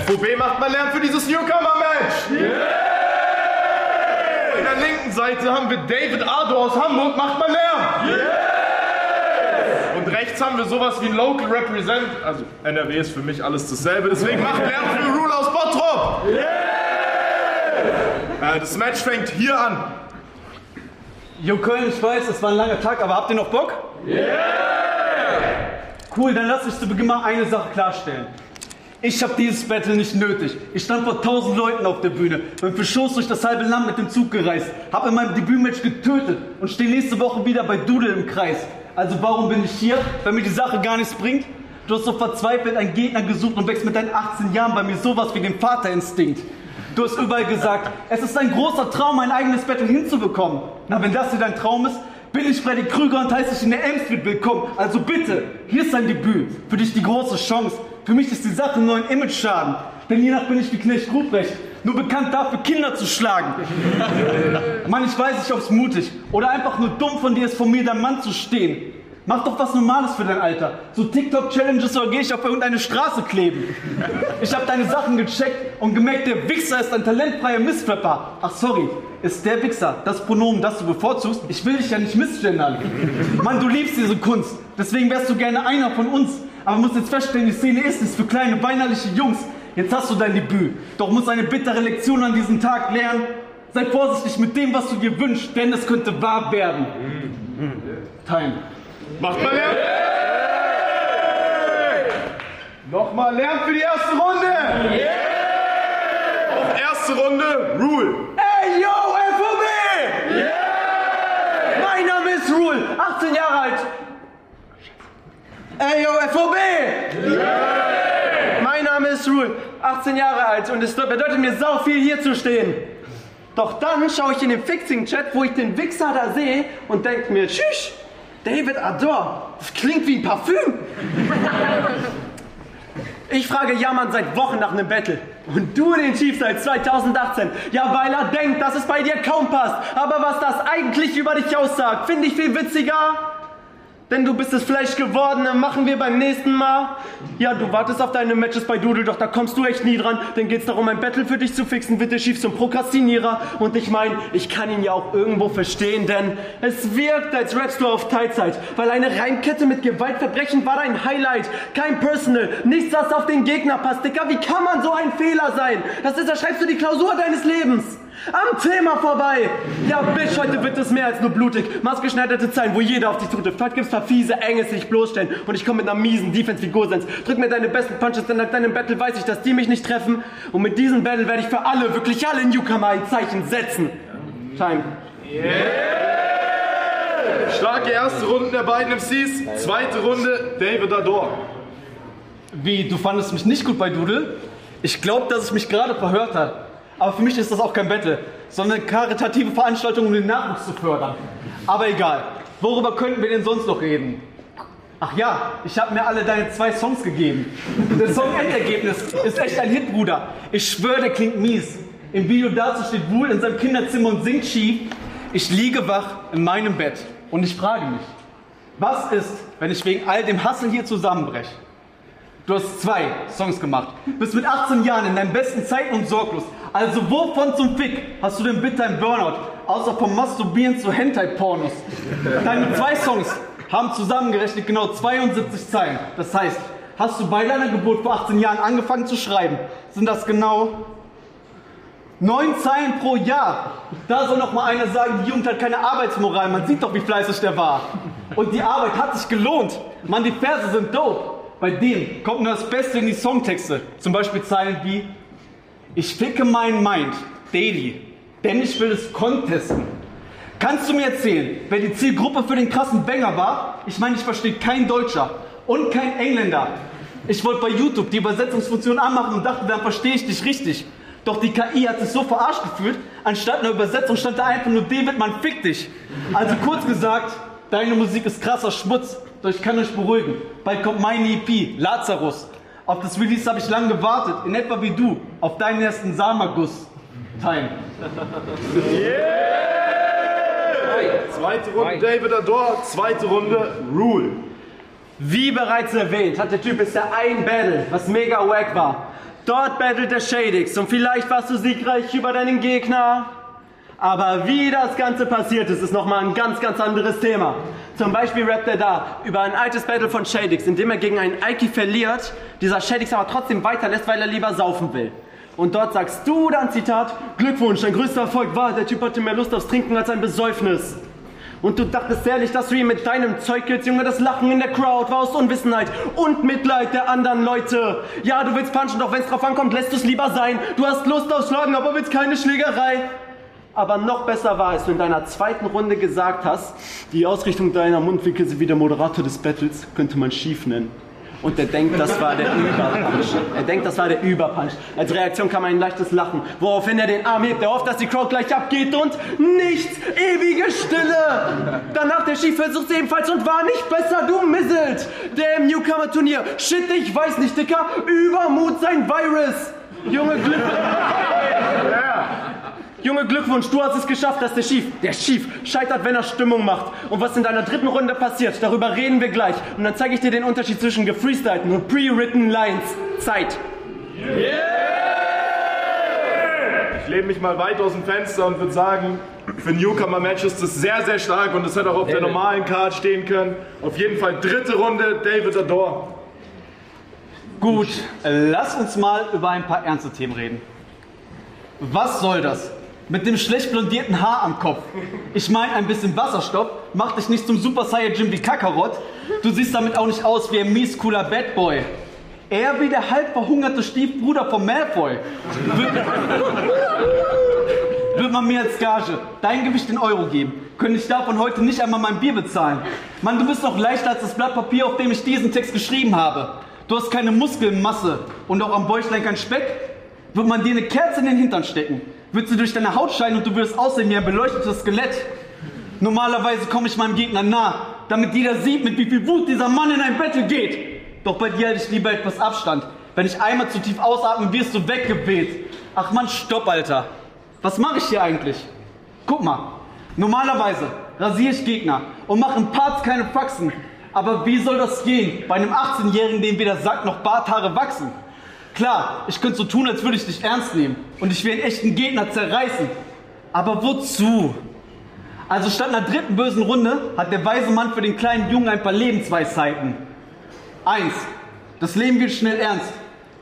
FOB macht mal Lärm für dieses Newcomer-Match! Yeah! In der linken Seite haben wir David Ardo aus Hamburg, macht mal Lärm! Yeah! Und rechts haben wir sowas wie ein Local Represent, also NRW ist für mich alles dasselbe, deswegen macht Lärm für Rule aus Bottrop! Yeah! Äh, das Match fängt hier an. Jo Köln, ich weiß, es war ein langer Tag, aber habt ihr noch Bock? Cool, dann lass mich zu Beginn mal eine Sache klarstellen. Ich habe dieses Battle nicht nötig. Ich stand vor tausend Leuten auf der Bühne, bin für Shows durch das halbe Land mit dem Zug gereist, habe in meinem Debütmatch getötet und stehe nächste Woche wieder bei Doodle im Kreis. Also warum bin ich hier, wenn mir die Sache gar nichts bringt? Du hast so verzweifelt einen Gegner gesucht und wächst mit deinen 18 Jahren bei mir sowas wie den Vaterinstinkt. Du hast überall gesagt, es ist ein großer Traum, ein eigenes Battle hinzubekommen. Na, wenn das hier dein Traum ist, bin ich Freddy Krüger und heiße dich in der Elm willkommen. Also bitte, hier ist dein Debüt. Für dich die große Chance. Für mich ist die Sache nur ein Image-Schaden. Denn je nach bin ich wie Knecht Ruprecht. Nur bekannt dafür, Kinder zu schlagen. Mann, ich weiß nicht, ob's mutig oder einfach nur dumm von dir ist, vor mir dein Mann zu stehen. Mach doch was Normales für dein Alter. So TikTok-Challenges oder geh ich auf irgendeine Straße kleben. Ich habe deine Sachen gecheckt und gemerkt, der Wichser ist ein talentfreier Missflapper. Ach sorry, ist der Wichser das Pronomen, das du bevorzugst? Ich will dich ja nicht missgendern. Mann, du liebst diese Kunst. Deswegen wärst du gerne einer von uns. Aber musst jetzt feststellen, die Szene ist es für kleine weinerliche Jungs. Jetzt hast du dein Debüt. Doch musst eine bittere Lektion an diesem Tag lernen. Sei vorsichtig mit dem, was du dir wünschst, denn es könnte wahr werden. Time. Macht mal Lärm! Nochmal Lärm für die erste Runde! Auf erste Runde, Rule. Ey, yo, FOB! Mein Name ist Rule, 18 Jahre alt. Ey, yo, FOB! Mein Name ist Rule, 18 Jahre alt und es bedeutet mir sau viel hier zu stehen. Doch dann schaue ich in den Fixing-Chat, wo ich den Wichser da sehe und denke mir, tschüss, David Ador, das klingt wie ein Parfüm. Ich frage Jammern seit Wochen nach einem Battle. Und du den Chief seit 2018. Ja, weil er denkt, dass es bei dir kaum passt. Aber was das eigentlich über dich aussagt, finde ich viel witziger. Denn du bist es Fleisch geworden, dann machen wir beim nächsten Mal. Ja, du wartest auf deine Matches bei Doodle, doch da kommst du echt nie dran. Dann geht's darum, ein Battle für dich zu fixen, wird der Chief zum Prokrastinierer. Und ich meine, ich kann ihn ja auch irgendwo verstehen, denn es wirkt, als rappst du auf Teilzeit. Weil eine Reimkette mit Gewaltverbrechen war dein Highlight. Kein Personal, nichts, was auf den Gegner passt. Digga, wie kann man so ein Fehler sein? Das ist, da schreibst du die Klausur deines Lebens. Am Thema vorbei! Ja, Bitch, heute wird es mehr als nur blutig. Maßgeschneiderte Zeilen, wo jeder auf dich zutrifft. Heute gibt's verfiese, enges sich bloßstellen. Und ich komme mit einer miesen Defense wie Gosens. Drück mir deine besten Punches, denn nach deinem Battle weiß ich, dass die mich nicht treffen. Und mit diesem Battle werde ich für alle, wirklich alle Newcomer ein Zeichen setzen. Time. Starke erste Runde der beiden MCs. Zweite Runde, David Ador. Wie, du fandest mich nicht gut bei Doodle? Ich glaube, dass es mich gerade verhört hat. Aber für mich ist das auch kein Battle, sondern eine karitative Veranstaltung, um den Nachwuchs zu fördern. Aber egal, worüber könnten wir denn sonst noch reden? Ach ja, ich habe mir alle deine zwei Songs gegeben. Das Song-Endergebnis ist echt ein Hit, Bruder. Ich schwöre, der klingt mies. Im Video dazu steht Wool in seinem Kinderzimmer und singt schief. Ich liege wach in meinem Bett und ich frage mich, was ist, wenn ich wegen all dem Hassel hier zusammenbreche? Du hast zwei Songs gemacht. Bist mit 18 Jahren in deinen besten Zeiten und sorglos. Also wovon zum Fick hast du denn bitte einen Burnout? Außer vom Masturbieren zu Hentai-Pornos. Deine zwei Songs haben zusammengerechnet genau 72 Zeilen. Das heißt, hast du bei deiner Geburt vor 18 Jahren angefangen zu schreiben, sind das genau neun Zeilen pro Jahr. Da soll noch mal einer sagen, die Jugend hat keine Arbeitsmoral. Man sieht doch, wie fleißig der war. Und die Arbeit hat sich gelohnt. Mann, die Verse sind dope. Bei dem kommt nur das Beste in die Songtexte. Zum Beispiel Zeilen wie Ich ficke meinen Mind daily, denn ich will es contesten. Kannst du mir erzählen, wer die Zielgruppe für den krassen Banger war? Ich meine, ich verstehe kein Deutscher und kein Engländer. Ich wollte bei YouTube die Übersetzungsfunktion anmachen und dachte, dann verstehe ich dich richtig. Doch die KI hat sich so verarscht gefühlt, anstatt einer Übersetzung stand da einfach nur David, man fick dich. Also kurz gesagt, deine Musik ist krasser Schmutz, doch ich kann euch beruhigen. Bald kommt meine EP, Lazarus. Auf das Release habe ich lange gewartet, in etwa wie du, auf deinen ersten Samaguss. Time. Zweite Runde, David Ador. Zweite Runde, Rule. Wie bereits erwähnt, hat der Typ bisher ein Battle, was mega wack war. Dort battelt der Shadix und vielleicht warst du siegreich über deinen Gegner. Aber wie das Ganze passiert ist, ist nochmal ein ganz, ganz anderes Thema. Zum Beispiel rappt er da über ein altes Battle von Shadix, in dem er gegen einen Aiki verliert, dieser Shadix aber trotzdem weiterlässt, weil er lieber saufen will. Und dort sagst du dann, Zitat, Glückwunsch, dein größter Erfolg war, der Typ hatte mehr Lust aufs Trinken als ein Besäufnis. Und du dachtest ehrlich, dass du ihm mit deinem Zeug killst, Junge, das Lachen in der Crowd war aus Unwissenheit und Mitleid der anderen Leute. Ja, du willst punchen, doch wenn's drauf ankommt, lässt du's lieber sein. Du hast Lust auf Schlagen, aber willst keine Schlägerei. Aber noch besser war, als du in deiner zweiten Runde gesagt hast, die Ausrichtung deiner Mundwinkel sind wie der Moderator des Battles, könnte man schief nennen. Und er denkt, das war der Überpunch. Er denkt, das war der Überpunch. Als Reaktion kam ein leichtes Lachen, woraufhin er den Arm hebt. Er hofft, dass die Crowd gleich abgeht und nichts. Ewige Stille. Danach der Skiversuch ebenfalls und war nicht besser, du Misselt. Der im Newcomer-Turnier. Shit, ich weiß nicht, Dicker. Übermut sein Virus. Junge Glück. Junge, Glückwunsch, du hast es geschafft, dass der Schief, der Schief, scheitert, wenn er Stimmung macht. Und was in deiner dritten Runde passiert, darüber reden wir gleich. Und dann zeige ich dir den Unterschied zwischen gefreestylten und pre-written Lines. Zeit. Ich lehne mich mal weit aus dem Fenster und würde sagen, für Newcomer-Match ist das sehr, sehr stark und es hätte auch auf der normalen Card stehen können. Auf jeden Fall dritte Runde, David Ador. Gut, lass uns mal über ein paar ernste Themen reden. Was soll das? Mit dem schlecht blondierten Haar am Kopf. Ich meine, ein bisschen Wasserstoff macht dich nicht zum Super Saiyajin wie Kakarot. Du siehst damit auch nicht aus wie ein mies cooler Bad Boy. Eher wie der halb verhungerte Stiefbruder von Malfoy. Wird man mir als Gage dein Gewicht in Euro geben, könnte ich davon heute nicht einmal mein Bier bezahlen. Mann, du bist noch leichter als das Blatt Papier, auf dem ich diesen Text geschrieben habe. Du hast keine Muskelmasse und auch am Bäuchlein kein Speck. Wird man dir eine Kerze in den Hintern stecken, wird sie durch deine Haut scheinen und du wirst aussehen wie ein beleuchtetes Skelett. Normalerweise komme ich meinem Gegner nah, damit jeder sieht, mit wie viel Wut dieser Mann in ein Battle geht. Doch bei dir halte ich lieber etwas Abstand. Wenn ich einmal zu tief ausatme, wirst du weggeweht. Ach man, stopp, Alter. Was mache ich hier eigentlich? Guck mal. Normalerweise rasiere ich Gegner und mache in Parts keine Faxen. Aber wie soll das gehen bei einem 18-Jährigen, dem weder Sack noch Barthaare wachsen? Klar, ich könnte so tun, als würde ich dich ernst nehmen und ich will einen echten Gegner zerreißen. Aber wozu? Also statt einer dritten bösen Runde hat der weise Mann für den kleinen Jungen ein paar Lebensweisheiten. Eins, das Leben wird schnell ernst.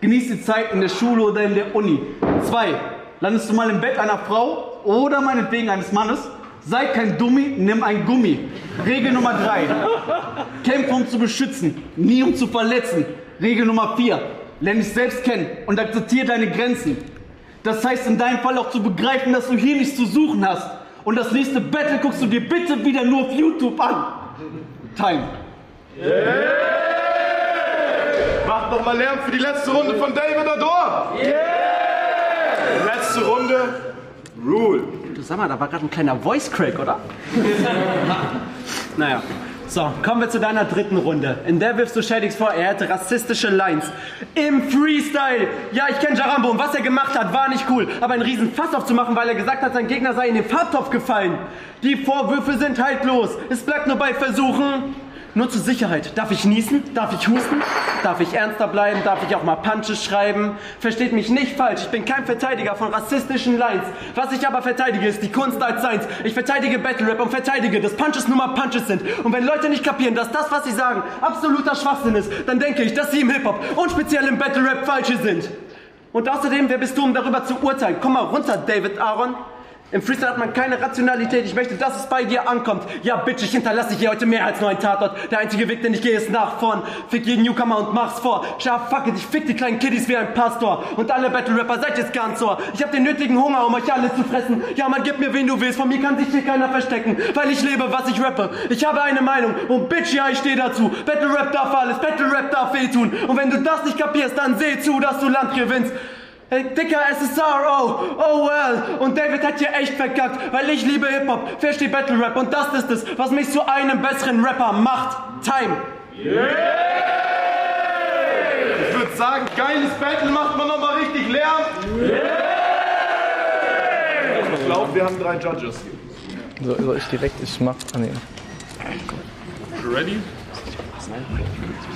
Genieß die Zeit in der Schule oder in der Uni. Zwei, landest du mal im Bett einer Frau oder meinetwegen eines Mannes, sei kein Dummi, nimm ein Gummi. Regel Nummer drei, kämpfe um zu beschützen, nie um zu verletzen. Regel Nummer vier, lerne dich selbst kennen und akzeptiere deine Grenzen. Das heißt in deinem Fall auch zu begreifen, dass du hier nichts zu suchen hast. Und das nächste Battle guckst du dir bitte wieder nur auf YouTube an. Time. Macht noch mal Lärm für die letzte Runde von David Ador. Yeah! Letzte Runde, Rule. Du sag mal, da war gerade ein kleiner Voice Crack, oder? naja. So, kommen wir zu deiner dritten Runde. In der wirfst du Shadix vor, er hätte rassistische Lines. Im Freestyle! Ja, ich kenne Jarambo und was er gemacht hat, war nicht cool. Aber einen riesen Fass aufzumachen, weil er gesagt hat, sein Gegner sei in den Farbtopf gefallen. Die Vorwürfe sind haltlos. Es bleibt nur bei Versuchen. Nur zur Sicherheit. Darf ich niesen? Darf ich husten? Darf ich ernster bleiben? Darf ich auch mal Punches schreiben? Versteht mich nicht falsch. Ich bin kein Verteidiger von rassistischen Lines. Was ich aber verteidige, ist die Kunst als Seins. Ich verteidige Battle Rap und verteidige, dass Punches nur mal Punches sind. Und wenn Leute nicht kapieren, dass das, was sie sagen, absoluter Schwachsinn ist, dann denke ich, dass sie im Hip-Hop und speziell im Battle Rap falsche sind. Und außerdem, wer bist du, um darüber zu urteilen? Komm mal runter, David Aaron. Im Freestyle hat man keine Rationalität. Ich möchte, dass es bei dir ankommt. Ja, Bitch, ich hinterlasse hier heute mehr als nur einen Tatort. Der einzige Weg, den ich gehe, ist nach vorn. Fick jeden Newcomer und mach's vor. Ja, fuck it, ich fick die kleinen Kiddies wie ein Pastor. Und alle Battle-Rapper, seid jetzt ganz ohr. Ich hab den nötigen Hunger, um euch alle zu fressen. Ja, man, gib mir, wen du willst. Von mir kann sich hier keiner verstecken. Weil ich lebe, was ich rappe. Ich habe eine Meinung. Und Bitch, ja, ich stehe dazu. Battle-Rap darf alles. Battle-Rap darf wehtun. Und wenn du das nicht kapierst, dann seh zu, dass du Land gewinnst. Hey, Dicker SSR, oh, oh well. Und David hat hier echt verkackt, weil ich liebe Hip-Hop, verstehe Battle Rap und das ist es, was mich zu einem besseren Rapper macht. Time. Ich würde sagen, geiles Battle macht man noch mal richtig Lärm. Ich glaube, wir haben drei Judges. So, soll ich direkt, ich mach. Ah, nee. You ready?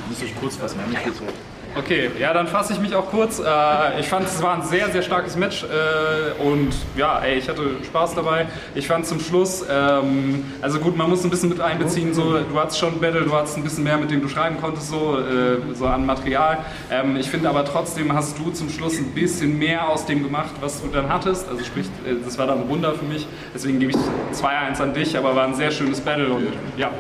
Müsst euch kurz fassen, wir haben nicht Zeit. Okay, ja, dann fasse ich mich auch kurz. Äh, ich fand, es war ein sehr, sehr starkes Match äh, und ja, ey, ich hatte Spaß dabei. Ich fand zum Schluss, ähm, also gut, man muss ein bisschen mit einbeziehen, so, du hattest schon Battle, du hattest ein bisschen mehr, mit dem du schreiben konntest, so, äh, so an Material. Ähm, ich finde aber trotzdem hast du zum Schluss ein bisschen mehr aus dem gemacht, was du dann hattest. Also sprich, das war dann ein Wunder für mich. Deswegen gebe ich 2-1 an dich, aber war ein sehr schönes Battle und ja.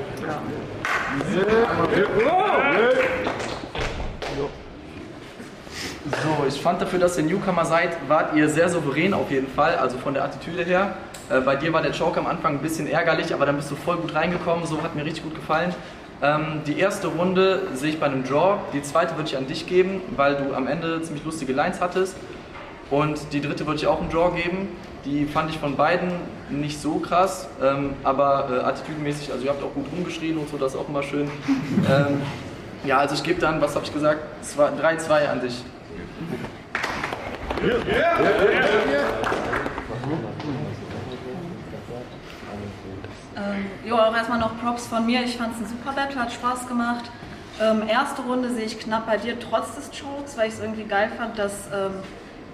So, ich fand dafür, dass ihr Newcomer seid, wart ihr sehr souverän auf jeden Fall, also von der Attitüde her. Äh, bei dir war der Choke am Anfang ein bisschen ärgerlich, aber dann bist du voll gut reingekommen, so hat mir richtig gut gefallen. Ähm, die erste Runde sehe ich bei einem Draw, die zweite würde ich an dich geben, weil du am Ende ziemlich lustige Lines hattest. Und die dritte würde ich auch einen Draw geben. Die fand ich von beiden nicht so krass, ähm, aber äh, attitüdenmäßig, also ihr habt auch gut rumgeschrien und so, das ist auch immer schön. ähm, ja, also ich gebe dann, was habe ich gesagt, 3-2 an dich. Ähm, jo, auch erstmal noch Props von mir. Ich fand es ein super Battle, hat Spaß gemacht. Ähm, erste Runde sehe ich knapp bei dir, trotz des Chokes, weil ich es irgendwie geil fand, dass ähm,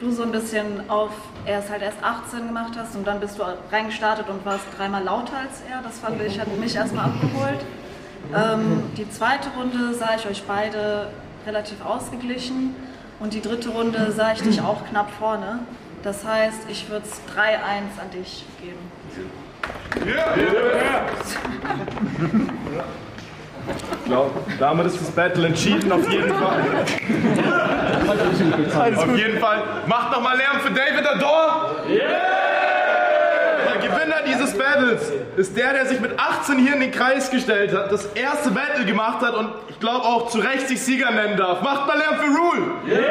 du so ein bisschen auf, er ist halt erst 18 gemacht hast und dann bist du reingestartet und warst dreimal lauter als er. Das fand ich, hat mich erstmal abgeholt. Ähm, die zweite Runde sah ich euch beide relativ ausgeglichen und die dritte Runde sah ich dich auch knapp vorne. Das heißt, ich würde es 3-1 an dich geben. Ich glaube, damit ist das Battle entschieden, auf jeden Fall. auf jeden Fall. Macht nochmal Lärm für David Ador! Der Dieses Battles ist der, der sich mit 18 hier in den Kreis gestellt hat, das erste Battle gemacht hat und ich glaube auch zu Recht sich Sieger nennen darf. Macht mal Lärm für Rule!